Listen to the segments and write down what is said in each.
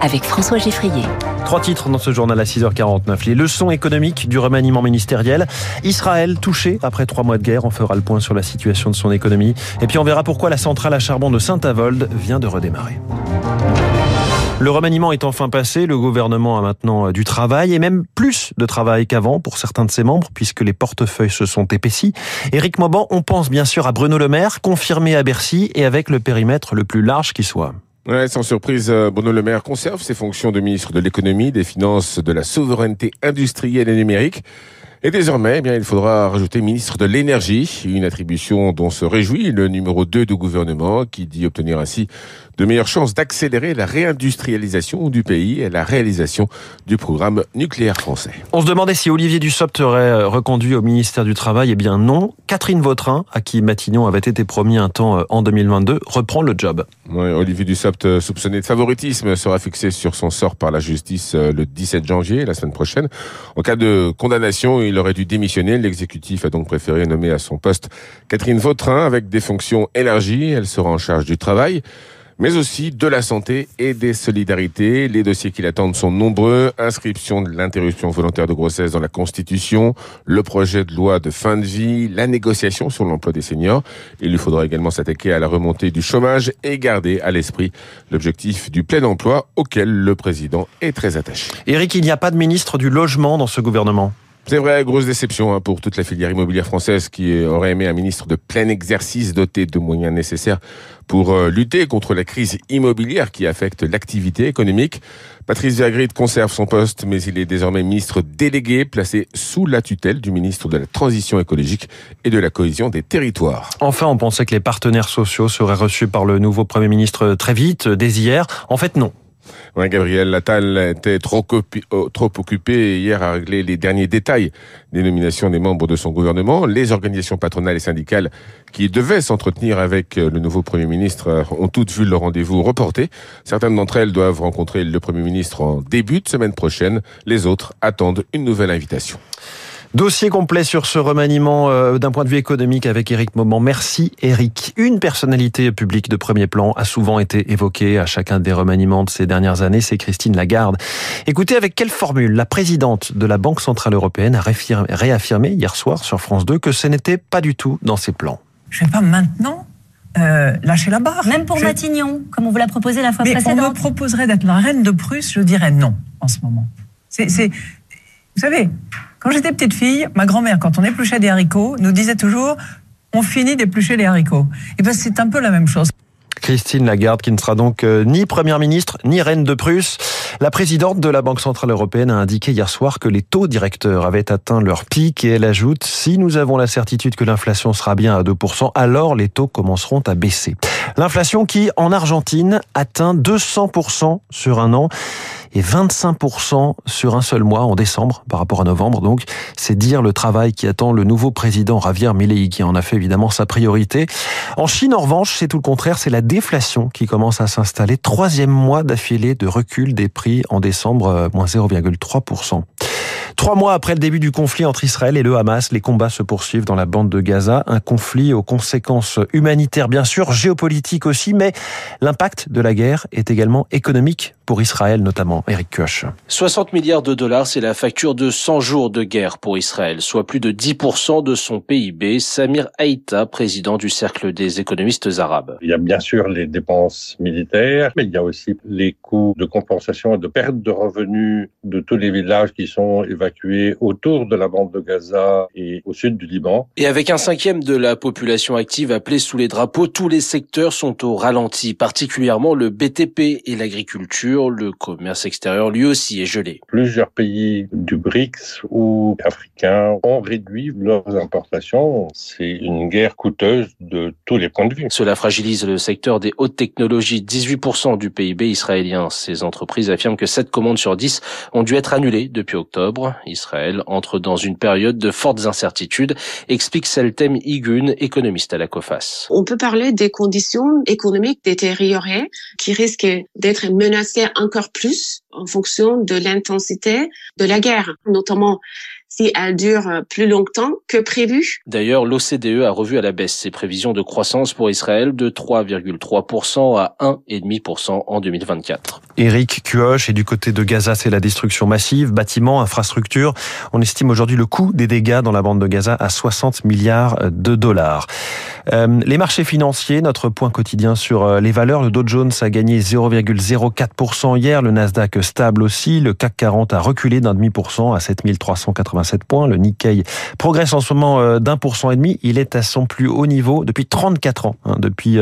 avec François Geffrier. Trois titres dans ce journal à 6h49. Les leçons économiques du remaniement ministériel. Israël touché après trois mois de guerre. On fera le point sur la situation de son économie. Et puis on verra pourquoi la centrale à charbon de Saint-Avold vient de redémarrer. Le remaniement est enfin passé, le gouvernement a maintenant du travail et même plus de travail qu'avant pour certains de ses membres puisque les portefeuilles se sont épaissis. Éric Mauban, on pense bien sûr à Bruno Le Maire, confirmé à Bercy et avec le périmètre le plus large qui soit. Ouais, sans surprise, euh, Bruno Le Maire conserve ses fonctions de ministre de l'économie, des finances, de la souveraineté industrielle et numérique. Et désormais, eh bien, il faudra rajouter ministre de l'énergie, une attribution dont se réjouit le numéro 2 du gouvernement, qui dit obtenir ainsi de meilleures chances d'accélérer la réindustrialisation du pays et la réalisation du programme nucléaire français. On se demandait si Olivier Dussopt serait euh, reconduit au ministère du Travail. Eh bien non. Catherine Vautrin, à qui Matignon avait été promis un temps euh, en 2022, reprend le job. Ouais, Olivier Dussopt, euh, soupçonné de favoritisme, sera fixé sur son sort par la justice le 17 janvier, la semaine prochaine. En cas de condamnation, il aurait dû démissionner. L'exécutif a donc préféré nommer à son poste Catherine Vautrin avec des fonctions élargies. Elle sera en charge du travail mais aussi de la santé et des solidarités. Les dossiers qui l'attendent sont nombreux. Inscription de l'interruption volontaire de grossesse dans la Constitution, le projet de loi de fin de vie, la négociation sur l'emploi des seniors. Il lui faudra également s'attaquer à la remontée du chômage et garder à l'esprit l'objectif du plein emploi auquel le président est très attaché. Éric, il n'y a pas de ministre du logement dans ce gouvernement? C'est vrai, grosse déception hein, pour toute la filière immobilière française qui aurait aimé un ministre de plein exercice doté de moyens nécessaires pour euh, lutter contre la crise immobilière qui affecte l'activité économique. Patrice Vergrit conserve son poste, mais il est désormais ministre délégué, placé sous la tutelle du ministre de la Transition écologique et de la cohésion des territoires. Enfin, on pensait que les partenaires sociaux seraient reçus par le nouveau Premier ministre très vite, dès hier. En fait, non. Gabriel Attal était trop, oh, trop occupé hier à régler les derniers détails des nominations des membres de son gouvernement. Les organisations patronales et syndicales qui devaient s'entretenir avec euh, le nouveau Premier ministre euh, ont toutes vu leur rendez-vous reporté. Certaines d'entre elles doivent rencontrer le Premier ministre en début de semaine prochaine. Les autres attendent une nouvelle invitation. Dossier complet sur ce remaniement euh, d'un point de vue économique avec Éric Moment. Merci Éric. Une personnalité publique de premier plan a souvent été évoquée à chacun des remaniements de ces dernières années, c'est Christine Lagarde. Écoutez avec quelle formule la présidente de la Banque Centrale Européenne a réaffirmé hier soir sur France 2 que ce n'était pas du tout dans ses plans. Je ne vais pas maintenant euh, lâcher la barre. Même pour Matignon, comme on vous l'a proposé la fois Mais précédente. On me proposerait d'être la reine de Prusse, je dirais non en ce moment. C'est, vous savez, quand j'étais petite fille, ma grand-mère, quand on épluchait des haricots, nous disait toujours on finit d'éplucher les haricots. Et ben c'est un peu la même chose. Christine Lagarde, qui ne sera donc euh, ni première ministre, ni reine de Prusse. La présidente de la Banque Centrale Européenne a indiqué hier soir que les taux directeurs avaient atteint leur pic et elle ajoute, si nous avons la certitude que l'inflation sera bien à 2%, alors les taux commenceront à baisser. L'inflation qui, en Argentine, atteint 200% sur un an et 25% sur un seul mois en décembre par rapport à novembre. Donc, c'est dire le travail qui attend le nouveau président Javier Milei qui en a fait évidemment sa priorité. En Chine, en revanche, c'est tout le contraire, c'est la déflation qui commence à s'installer. Troisième mois d'affilée de recul des prix en décembre, euh, moins 0,3%. Trois mois après le début du conflit entre Israël et le Hamas, les combats se poursuivent dans la bande de Gaza. Un conflit aux conséquences humanitaires, bien sûr, géopolitiques aussi, mais l'impact de la guerre est également économique pour Israël, notamment. Eric Koch. 60 milliards de dollars, c'est la facture de 100 jours de guerre pour Israël, soit plus de 10% de son PIB. Samir Haïta, président du Cercle des économistes arabes. Il y a bien sûr les dépenses militaires, mais il y a aussi les coûts de compensation et de perte de revenus de tous les villages qui sont évacués autour de la bande de Gaza et au sud du Liban. Et avec un cinquième de la population active appelée sous les drapeaux, tous les secteurs sont au ralenti, particulièrement le BTP et l'agriculture. Le commerce extérieur lui aussi est gelé. Plusieurs pays du BRICS ou africains ont réduit leurs importations. C'est une guerre coûteuse de tous les points de vue. Cela fragilise le secteur des hautes technologies, 18% du PIB israélien. Ces entreprises affirment que 7 commandes sur 10 ont dû être annulées depuis octobre. Israël entre dans une période de fortes incertitudes, explique Seltem Igun, économiste à la COFAS. On peut parler des conditions économiques détériorées qui risquent d'être menacées encore plus en fonction de l'intensité de la guerre, notamment si elle dure plus longtemps que prévu. D'ailleurs, l'OCDE a revu à la baisse ses prévisions de croissance pour Israël de 3,3% à 1,5% en 2024. Eric Cuoche, et du côté de Gaza, c'est la destruction massive, bâtiments, infrastructures. On estime aujourd'hui le coût des dégâts dans la bande de Gaza à 60 milliards de dollars. Euh, les marchés financiers, notre point quotidien sur euh, les valeurs. Le Dow Jones a gagné 0,04% hier, le Nasdaq stable aussi, le CAC 40 a reculé d'un demi pour cent à 7387 points, le Nikkei progresse en ce moment euh, d'un pour cent et demi, il est à son plus haut niveau depuis 34 ans, hein, depuis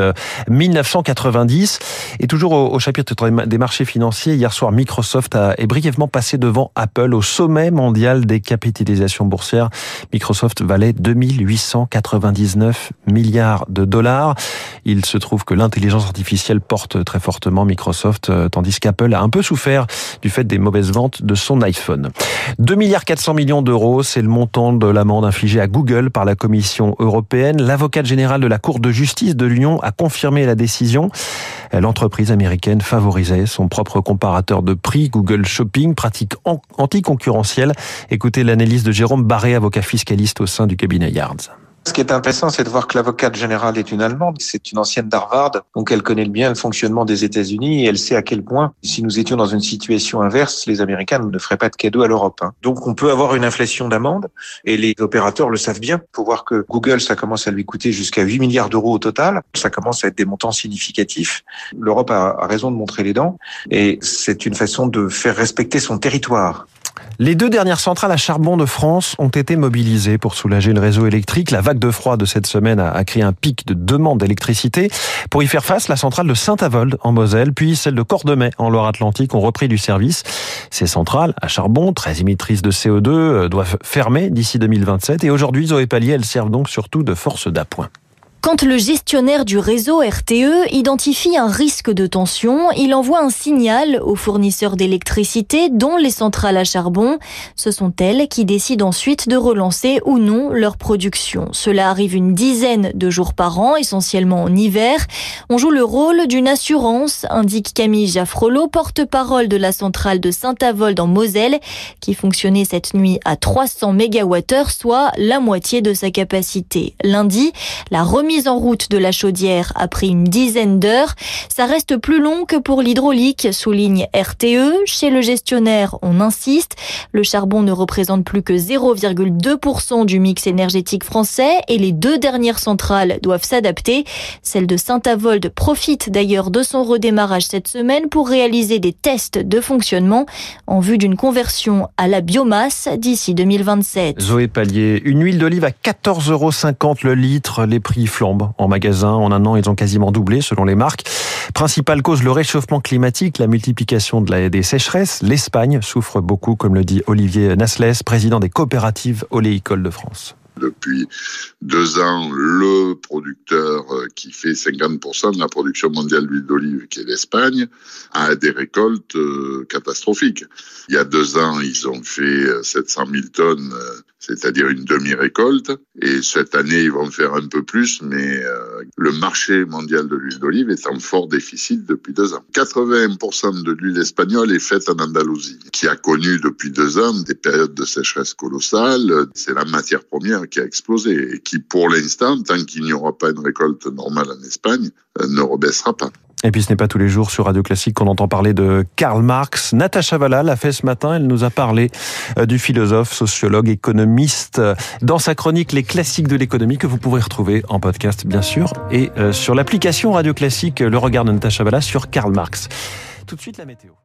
1990. Et toujours au, chapitre des marchés financiers, hier soir Microsoft a, est brièvement passé devant Apple au sommet mondial des capitalisations boursières. Microsoft valait 2899 milliards de dollars. Il se trouve que l'intelligence artificielle porte très fortement Microsoft, euh, tandis qu'Apple a un peu souffert du fait des mauvaises ventes de son iPhone. 2 milliards 400 millions d'euros, c'est le montant de l'amende infligée à Google par la Commission européenne. L'avocate générale de la Cour de justice de l'Union a confirmé la décision. L'entreprise américaine favorisait son propre comparateur de prix, Google Shopping, pratique anticoncurrentielle. Écoutez l'analyse de Jérôme Barré, avocat fiscaliste au sein du cabinet Yards. Ce qui est intéressant, c'est de voir que l'avocate générale est une Allemande, c'est une ancienne d'Harvard, donc elle connaît bien le fonctionnement des États-Unis et elle sait à quel point, si nous étions dans une situation inverse, les Américains ne feraient pas de cadeaux à l'Europe. Hein. Donc on peut avoir une inflation d'amende et les opérateurs le savent bien. Faut voir que Google, ça commence à lui coûter jusqu'à 8 milliards d'euros au total. Ça commence à être des montants significatifs. L'Europe a raison de montrer les dents et c'est une façon de faire respecter son territoire. Les deux dernières centrales à charbon de France ont été mobilisées pour soulager le réseau électrique. La de froid de cette semaine a créé un pic de demande d'électricité. Pour y faire face, la centrale de Saint-Avold en Moselle, puis celle de Cordemais en Loire-Atlantique ont repris du service. Ces centrales à charbon, très émettrices de CO2, euh, doivent fermer d'ici 2027 et aujourd'hui, Zoé Pallier, elles servent donc surtout de force d'appoint. Quand le gestionnaire du réseau RTE identifie un risque de tension, il envoie un signal aux fournisseurs d'électricité, dont les centrales à charbon. Ce sont elles qui décident ensuite de relancer ou non leur production. Cela arrive une dizaine de jours par an, essentiellement en hiver. On joue le rôle d'une assurance, indique Camille Jaffrolo, porte-parole de la centrale de Saint-Avold en Moselle, qui fonctionnait cette nuit à 300 MWh, soit la moitié de sa capacité. Lundi, la remise en route de la chaudière a pris une dizaine d'heures. Ça reste plus long que pour l'hydraulique, souligne RTE. Chez le gestionnaire, on insiste. Le charbon ne représente plus que 0,2% du mix énergétique français et les deux dernières centrales doivent s'adapter. Celle de Saint-Avold profite d'ailleurs de son redémarrage cette semaine pour réaliser des tests de fonctionnement en vue d'une conversion à la biomasse d'ici 2027. Zoé Pallier, une huile d'olive à 14,50 euros le litre, les prix flambent en magasin. En un an, ils ont quasiment doublé selon les marques. Principale cause, le réchauffement climatique, la multiplication de la, des sécheresses. L'Espagne souffre beaucoup, comme le dit Olivier Nasles, président des coopératives oléicoles de France. Depuis deux ans, le producteur euh, qui fait 50% de la production mondiale d'huile d'olive, qui est l'Espagne, a des récoltes euh, catastrophiques. Il y a deux ans, ils ont fait 700 euh, 000 tonnes, c'est-à-dire une demi-récolte. Et cette année, ils vont faire un peu plus, mais le marché mondial de l'huile d'olive est en fort déficit depuis deux ans. 80% de l'huile espagnole est faite en Andalousie, qui a connu depuis deux ans des périodes de sécheresse colossales. C'est la matière première qui a explosé et qui, pour l'instant, tant qu'il n'y aura pas une récolte normale en Espagne, euh, ne rebaissera pas. Et puis ce n'est pas tous les jours sur Radio Classique qu'on entend parler de Karl Marx. Natacha Valla l'a fait ce matin, elle nous a parlé euh, du philosophe, sociologue, économiste dans sa chronique Les classiques de l'économie que vous pourrez retrouver en podcast bien sûr et euh, sur l'application Radio Classique Le regard de Natacha Valla sur Karl Marx. Tout de suite la météo.